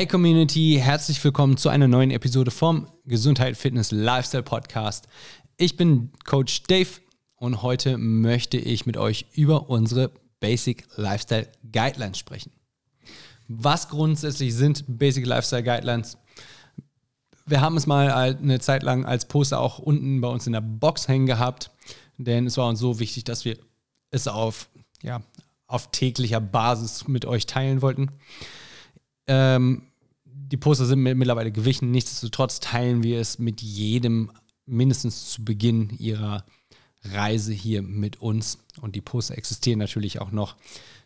Hey Community, herzlich willkommen zu einer neuen Episode vom Gesundheit, Fitness, Lifestyle Podcast. Ich bin Coach Dave und heute möchte ich mit euch über unsere Basic Lifestyle Guidelines sprechen. Was grundsätzlich sind Basic Lifestyle Guidelines? Wir haben es mal eine Zeit lang als Poster auch unten bei uns in der Box hängen gehabt, denn es war uns so wichtig, dass wir es auf, ja, auf täglicher Basis mit euch teilen wollten. Ähm, die Poster sind mittlerweile gewichen. Nichtsdestotrotz teilen wir es mit jedem mindestens zu Beginn ihrer Reise hier mit uns. Und die Poster existieren natürlich auch noch.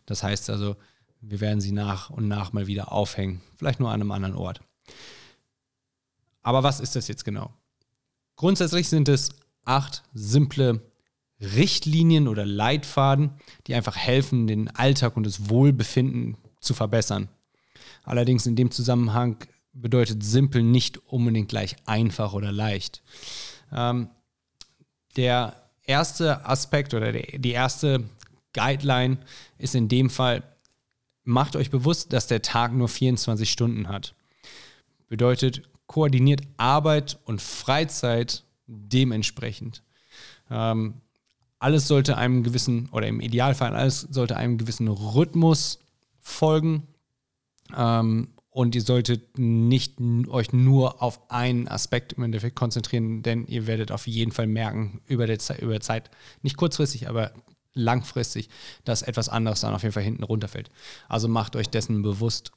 Das heißt also, wir werden sie nach und nach mal wieder aufhängen. Vielleicht nur an einem anderen Ort. Aber was ist das jetzt genau? Grundsätzlich sind es acht simple Richtlinien oder Leitfaden, die einfach helfen, den Alltag und das Wohlbefinden zu verbessern. Allerdings in dem Zusammenhang bedeutet simpel nicht unbedingt gleich einfach oder leicht. Ähm, der erste Aspekt oder der, die erste Guideline ist in dem Fall, macht euch bewusst, dass der Tag nur 24 Stunden hat. Bedeutet, koordiniert Arbeit und Freizeit dementsprechend. Ähm, alles sollte einem gewissen, oder im Idealfall alles sollte einem gewissen Rhythmus folgen ähm, und ihr solltet nicht euch nur auf einen Aspekt im Endeffekt konzentrieren, denn ihr werdet auf jeden Fall merken, über, der Zeit, über Zeit, nicht kurzfristig, aber langfristig, dass etwas anderes dann auf jeden Fall hinten runterfällt. Also macht euch dessen bewusst.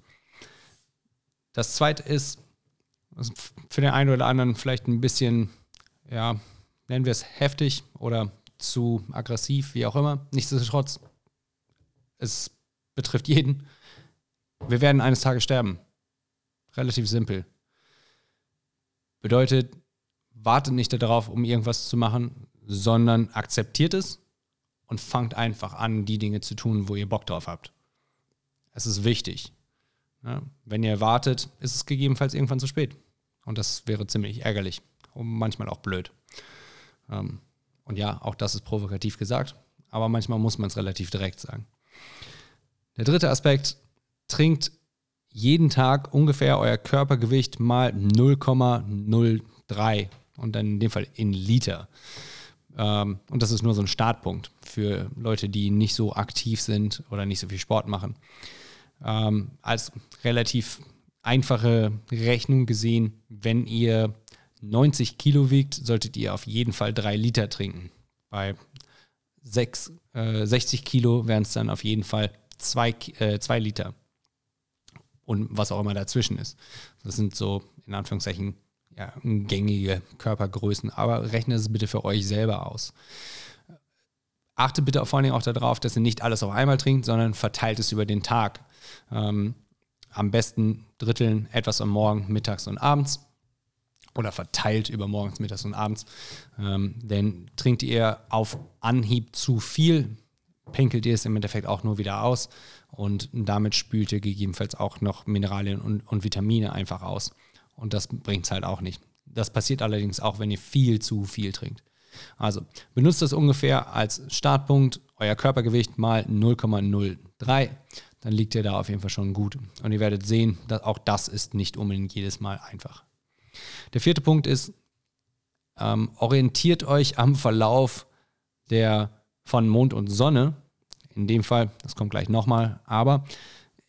Das zweite ist, für den einen oder anderen vielleicht ein bisschen, ja, nennen wir es heftig oder zu aggressiv, wie auch immer. Nichtsdestotrotz, es betrifft jeden. Wir werden eines Tages sterben. Relativ simpel. Bedeutet, wartet nicht darauf, um irgendwas zu machen, sondern akzeptiert es und fangt einfach an, die Dinge zu tun, wo ihr Bock drauf habt. Es ist wichtig. Ja, wenn ihr wartet, ist es gegebenenfalls irgendwann zu spät. Und das wäre ziemlich ärgerlich und manchmal auch blöd. Ähm, und ja, auch das ist provokativ gesagt, aber manchmal muss man es relativ direkt sagen. Der dritte Aspekt trinkt jeden Tag ungefähr euer Körpergewicht mal 0,03 und dann in dem Fall in Liter. Ähm, und das ist nur so ein Startpunkt für Leute, die nicht so aktiv sind oder nicht so viel Sport machen. Ähm, als relativ einfache Rechnung gesehen, wenn ihr 90 Kilo wiegt, solltet ihr auf jeden Fall 3 Liter trinken. Bei 6, äh, 60 Kilo wären es dann auf jeden Fall 2 äh, Liter und was auch immer dazwischen ist. Das sind so in Anführungszeichen ja, gängige Körpergrößen, aber rechnet es bitte für euch selber aus. Achtet bitte vor allen Dingen auch darauf, dass ihr nicht alles auf einmal trinkt, sondern verteilt es über den Tag. Ähm, am besten dritteln etwas am Morgen, mittags und abends oder verteilt über morgens, mittags und abends. Ähm, denn trinkt ihr auf Anhieb zu viel, penkelt ihr es im Endeffekt auch nur wieder aus und damit spült ihr gegebenenfalls auch noch Mineralien und, und Vitamine einfach aus. Und das bringt es halt auch nicht. Das passiert allerdings auch, wenn ihr viel zu viel trinkt. Also benutzt das ungefähr als Startpunkt, euer Körpergewicht mal 0,03. Dann liegt ihr da auf jeden Fall schon gut. Und ihr werdet sehen, dass auch das ist nicht unbedingt jedes Mal einfach. Der vierte Punkt ist, ähm, orientiert euch am Verlauf der von Mond und Sonne in dem Fall, das kommt gleich nochmal, aber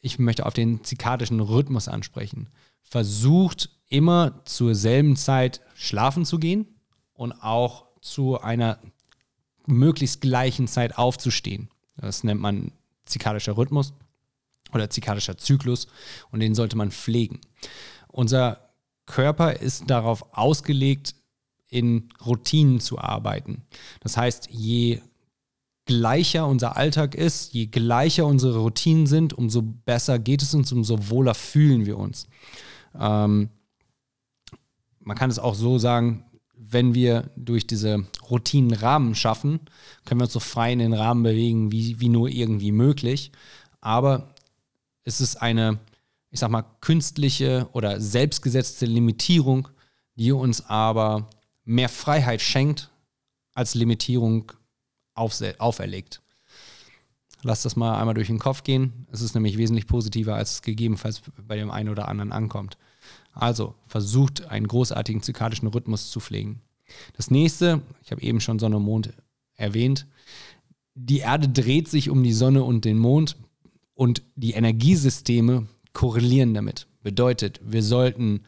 ich möchte auf den zikadischen Rhythmus ansprechen. Versucht immer zur selben Zeit schlafen zu gehen und auch zu einer möglichst gleichen Zeit aufzustehen. Das nennt man zikadischer Rhythmus oder zikadischer Zyklus und den sollte man pflegen. Unser Körper ist darauf ausgelegt, in Routinen zu arbeiten. Das heißt, je gleicher unser Alltag ist, je gleicher unsere Routinen sind, umso besser geht es uns, umso wohler fühlen wir uns. Ähm, man kann es auch so sagen, wenn wir durch diese Routinen Rahmen schaffen, können wir uns so frei in den Rahmen bewegen, wie, wie nur irgendwie möglich. Aber es ist eine, ich sag mal, künstliche oder selbstgesetzte Limitierung, die uns aber mehr Freiheit schenkt, als Limitierung auferlegt. Lass das mal einmal durch den Kopf gehen. Es ist nämlich wesentlich positiver, als es gegebenenfalls bei dem einen oder anderen ankommt. Also versucht einen großartigen zykadischen Rhythmus zu pflegen. Das nächste, ich habe eben schon Sonne und Mond erwähnt, die Erde dreht sich um die Sonne und den Mond und die Energiesysteme korrelieren damit. Bedeutet, wir sollten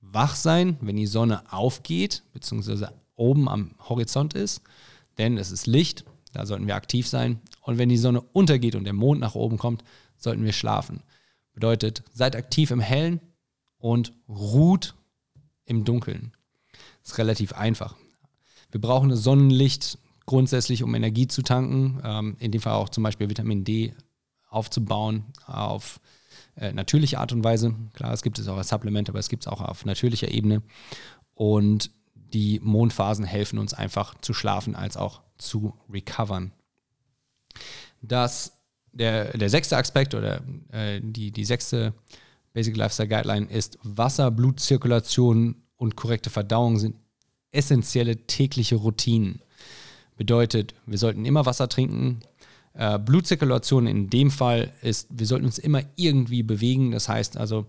wach sein, wenn die Sonne aufgeht, beziehungsweise oben am Horizont ist, denn es ist Licht, da sollten wir aktiv sein. Und wenn die Sonne untergeht und der Mond nach oben kommt, sollten wir schlafen. Bedeutet, seid aktiv im Hellen und ruht im Dunkeln. Das ist relativ einfach. Wir brauchen das Sonnenlicht grundsätzlich, um Energie zu tanken, ähm, in dem Fall auch zum Beispiel Vitamin D aufzubauen auf äh, natürliche Art und Weise. Klar, es gibt es auch als Supplement, aber es gibt es auch auf natürlicher Ebene. Und die Mondphasen helfen uns einfach zu schlafen als auch zu recovern. Das, der, der sechste Aspekt oder äh, die, die sechste Basic Lifestyle Guideline ist Wasser, Blutzirkulation und korrekte Verdauung sind essentielle tägliche Routinen. Bedeutet, wir sollten immer Wasser trinken. Äh, Blutzirkulation in dem Fall ist, wir sollten uns immer irgendwie bewegen. Das heißt also,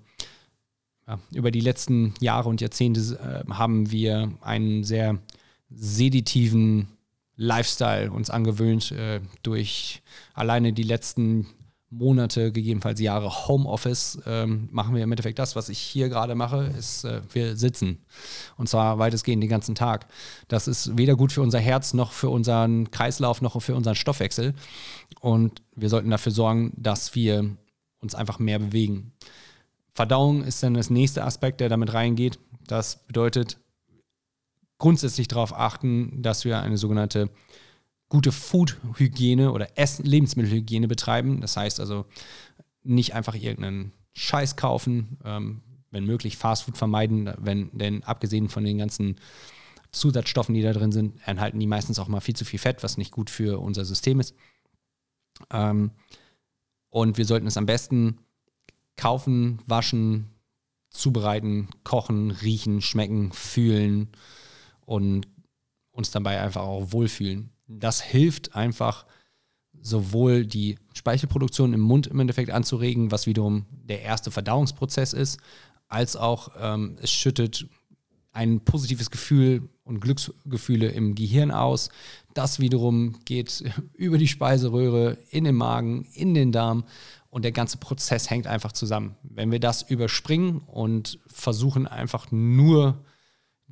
ja, über die letzten Jahre und Jahrzehnte äh, haben wir einen sehr seditiven Lifestyle uns angewöhnt äh, durch alleine die letzten Monate, gegebenenfalls Jahre Homeoffice, ähm, machen wir im Endeffekt das, was ich hier gerade mache, ist, äh, wir sitzen. Und zwar weitestgehend den ganzen Tag. Das ist weder gut für unser Herz noch für unseren Kreislauf noch für unseren Stoffwechsel. Und wir sollten dafür sorgen, dass wir uns einfach mehr bewegen. Verdauung ist dann das nächste Aspekt, der damit reingeht. Das bedeutet grundsätzlich darauf achten, dass wir eine sogenannte gute Food-Hygiene oder Essen Lebensmittelhygiene betreiben. Das heißt also nicht einfach irgendeinen Scheiß kaufen, ähm, wenn möglich Fastfood vermeiden, wenn, denn abgesehen von den ganzen Zusatzstoffen, die da drin sind, enthalten die meistens auch mal viel zu viel Fett, was nicht gut für unser System ist. Ähm, und wir sollten es am besten kaufen, waschen, zubereiten, kochen, riechen, schmecken, fühlen und uns dabei einfach auch wohlfühlen. Das hilft einfach, sowohl die Speichelproduktion im Mund im Endeffekt anzuregen, was wiederum der erste Verdauungsprozess ist, als auch ähm, es schüttet ein positives Gefühl und Glücksgefühle im Gehirn aus. Das wiederum geht über die Speiseröhre, in den Magen, in den Darm und der ganze Prozess hängt einfach zusammen. Wenn wir das überspringen und versuchen einfach nur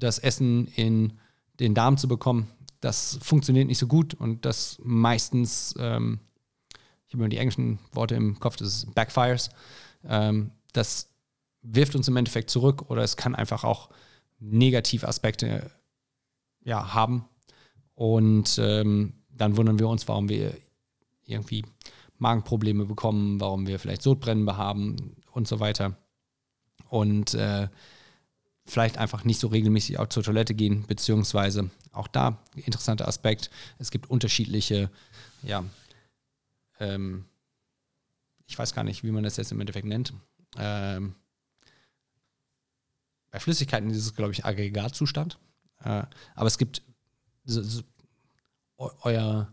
das Essen in den Darm zu bekommen, das funktioniert nicht so gut und das meistens, ähm, ich habe immer die englischen Worte im Kopf, das ist Backfires. Ähm, das wirft uns im Endeffekt zurück oder es kann einfach auch Negativaspekte ja, haben. Und ähm, dann wundern wir uns, warum wir irgendwie Magenprobleme bekommen, warum wir vielleicht Sodbrennen haben und so weiter. Und äh, vielleicht einfach nicht so regelmäßig auch zur Toilette gehen, beziehungsweise auch da interessanter Aspekt, es gibt unterschiedliche, ja, ähm, ich weiß gar nicht, wie man das jetzt im Endeffekt nennt. Ähm, bei Flüssigkeiten ist es, glaube ich, Aggregatzustand. Äh, aber es gibt so, so, euer,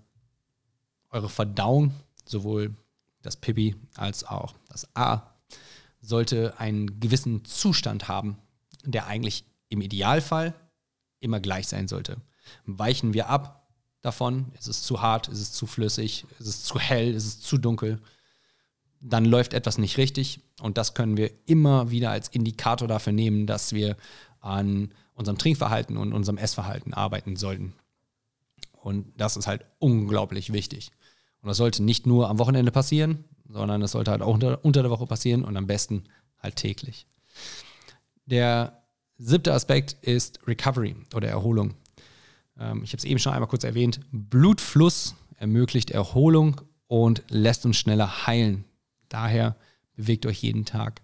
eure Verdauung sowohl das Pipi als auch das A sollte einen gewissen Zustand haben, der eigentlich im Idealfall immer gleich sein sollte. Weichen wir ab davon, ist es zu hart, ist es zu flüssig, ist es zu hell, ist es zu dunkel, dann läuft etwas nicht richtig und das können wir immer wieder als Indikator dafür nehmen, dass wir an unserem Trinkverhalten und unserem Essverhalten arbeiten sollten. Und das ist halt unglaublich wichtig. Und das sollte nicht nur am Wochenende passieren, sondern es sollte halt auch unter, unter der Woche passieren und am besten halt täglich. Der siebte Aspekt ist Recovery oder Erholung. Ähm, ich habe es eben schon einmal kurz erwähnt. Blutfluss ermöglicht Erholung und lässt uns schneller heilen. Daher bewegt euch jeden Tag.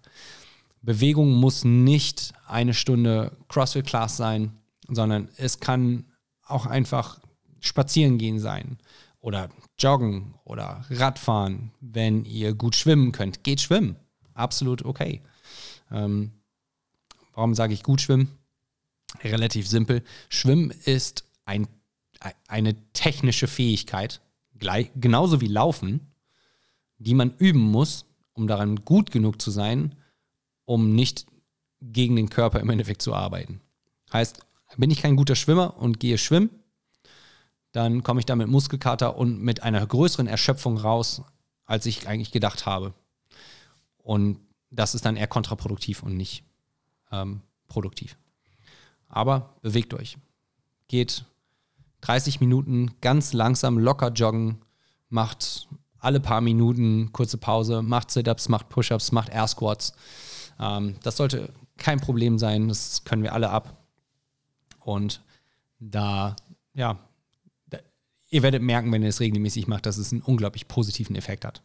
Bewegung muss nicht eine Stunde CrossFit-Class sein, sondern es kann auch einfach spazieren gehen sein oder joggen oder Radfahren, wenn ihr gut schwimmen könnt. Geht schwimmen. Absolut okay. Ähm, warum sage ich gut schwimmen? Relativ simpel. Schwimmen ist ein, eine technische Fähigkeit, gleich, genauso wie Laufen. die man üben muss, um daran gut genug zu sein, um nicht gegen den Körper im Endeffekt zu arbeiten. Heißt, bin ich kein guter Schwimmer und gehe schwimmen, dann komme ich da mit Muskelkater und mit einer größeren Erschöpfung raus, als ich eigentlich gedacht habe. Und das ist dann eher kontraproduktiv und nicht ähm, produktiv. Aber bewegt euch. Geht 30 Minuten ganz langsam locker joggen, macht alle paar Minuten kurze Pause, macht Sit-Ups, macht Push-Ups, macht Air Squats. Ähm, das sollte kein Problem sein, das können wir alle ab. Und da, ja, da, ihr werdet merken, wenn ihr es regelmäßig macht, dass es einen unglaublich positiven Effekt hat.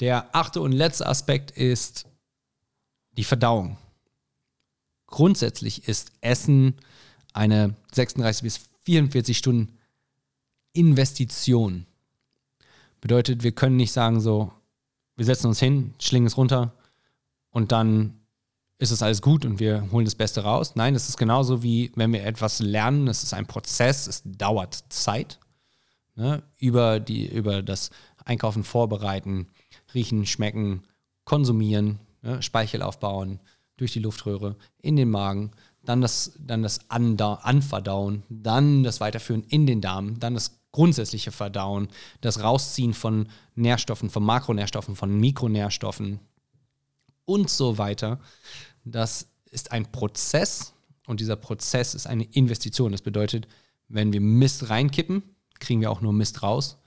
Der achte und letzte Aspekt ist die Verdauung. Grundsätzlich ist Essen eine 36 bis 44 Stunden Investition. Bedeutet, wir können nicht sagen so, wir setzen uns hin, schlingen es runter und dann ist es alles gut und wir holen das Beste raus. Nein, es ist genauso wie wenn wir etwas lernen, es ist ein Prozess, es dauert Zeit. Ne? Über, die, über das Einkaufen vorbereiten, riechen, schmecken, konsumieren, ne? Speichel aufbauen, durch die Luftröhre in den Magen, dann das, dann das Anverdauen, dann das Weiterführen in den Darm, dann das grundsätzliche Verdauen, das Rausziehen von Nährstoffen, von Makronährstoffen, von Mikronährstoffen und so weiter. Das ist ein Prozess und dieser Prozess ist eine Investition. Das bedeutet, wenn wir Mist reinkippen, kriegen wir auch nur Mist raus.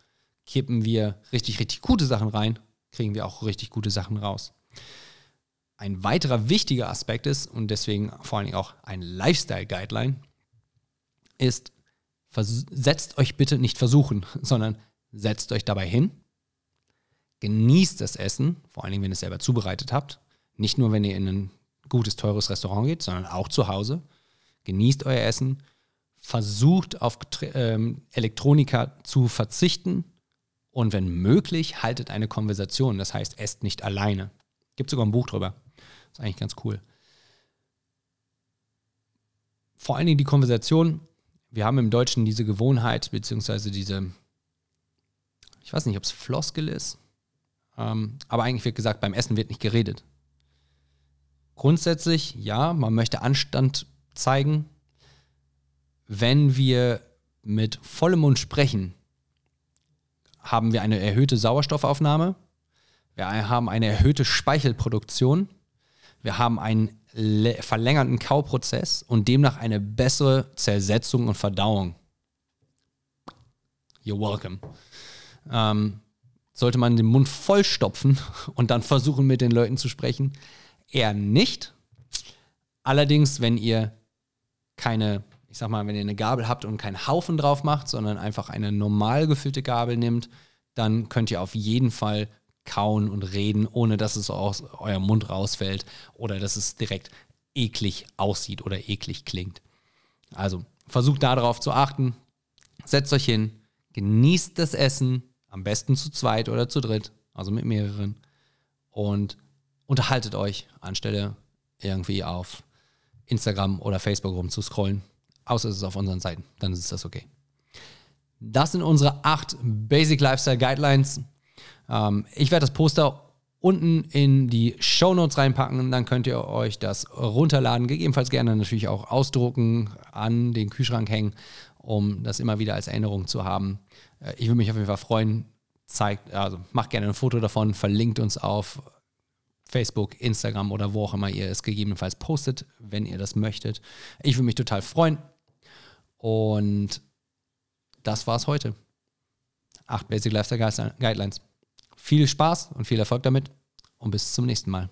Kippen wir richtig, richtig gute Sachen rein, kriegen wir auch richtig gute Sachen raus. Ein weiterer wichtiger Aspekt ist und deswegen vor allen Dingen auch ein Lifestyle-Guideline ist, setzt euch bitte nicht versuchen, sondern setzt euch dabei hin, genießt das Essen, vor allen Dingen, wenn ihr es selber zubereitet habt. Nicht nur, wenn ihr in ein gutes, teures Restaurant geht, sondern auch zu Hause. Genießt euer Essen, versucht auf ähm, Elektronika zu verzichten und wenn möglich, haltet eine Konversation. Das heißt, esst nicht alleine. Gibt sogar ein Buch drüber. Ist eigentlich ganz cool. Vor allen Dingen die Konversation. Wir haben im Deutschen diese Gewohnheit, beziehungsweise diese, ich weiß nicht, ob es Floskel ist, ähm, aber eigentlich wird gesagt, beim Essen wird nicht geredet. Grundsätzlich, ja, man möchte Anstand zeigen. Wenn wir mit vollem Mund sprechen, haben wir eine erhöhte Sauerstoffaufnahme, wir haben eine erhöhte Speichelproduktion wir haben einen verlängerten Kauprozess und demnach eine bessere Zersetzung und Verdauung. You're welcome. Ähm, sollte man den Mund vollstopfen und dann versuchen, mit den Leuten zu sprechen? Eher nicht. Allerdings, wenn ihr keine, ich sag mal, wenn ihr eine Gabel habt und keinen Haufen drauf macht, sondern einfach eine normal gefüllte Gabel nimmt, dann könnt ihr auf jeden Fall kauen und reden, ohne dass es aus eurem Mund rausfällt oder dass es direkt eklig aussieht oder eklig klingt. Also versucht darauf zu achten, setzt euch hin, genießt das Essen, am besten zu zweit oder zu dritt, also mit mehreren, und unterhaltet euch, anstelle irgendwie auf Instagram oder Facebook rumzuscrollen. Außer es ist auf unseren Seiten, dann ist das okay. Das sind unsere acht Basic Lifestyle Guidelines. Ähm, ich werde das Poster unten in die Show Notes reinpacken, dann könnt ihr euch das runterladen, gegebenenfalls gerne natürlich auch ausdrucken, an den Kühlschrank hängen, um das immer wieder als Erinnerung zu haben. Äh, ich würde mich auf jeden Fall freuen. Zeigt, also macht gerne ein Foto davon, verlinkt uns auf Facebook, Instagram oder wo auch immer ihr es gegebenenfalls postet, wenn ihr das möchtet. Ich würde mich total freuen. Und das war's heute. Acht Basic Lifestyle Guidelines. Viel Spaß und viel Erfolg damit und bis zum nächsten Mal.